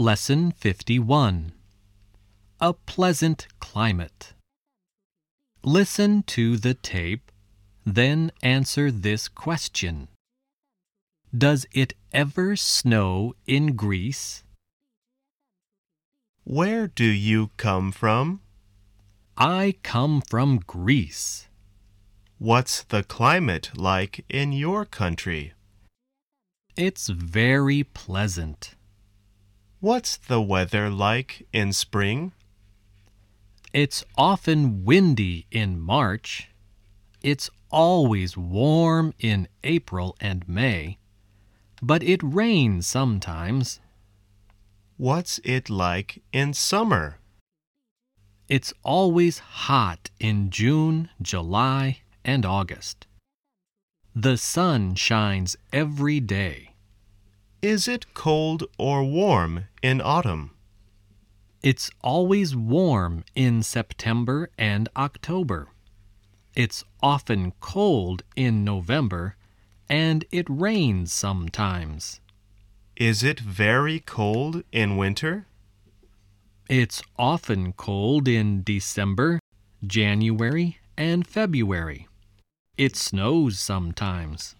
Lesson 51 A Pleasant Climate. Listen to the tape, then answer this question Does it ever snow in Greece? Where do you come from? I come from Greece. What's the climate like in your country? It's very pleasant. What's the weather like in spring? It's often windy in March. It's always warm in April and May. But it rains sometimes. What's it like in summer? It's always hot in June, July, and August. The sun shines every day. Is it cold or warm in autumn? It's always warm in September and October. It's often cold in November, and it rains sometimes. Is it very cold in winter? It's often cold in December, January, and February. It snows sometimes.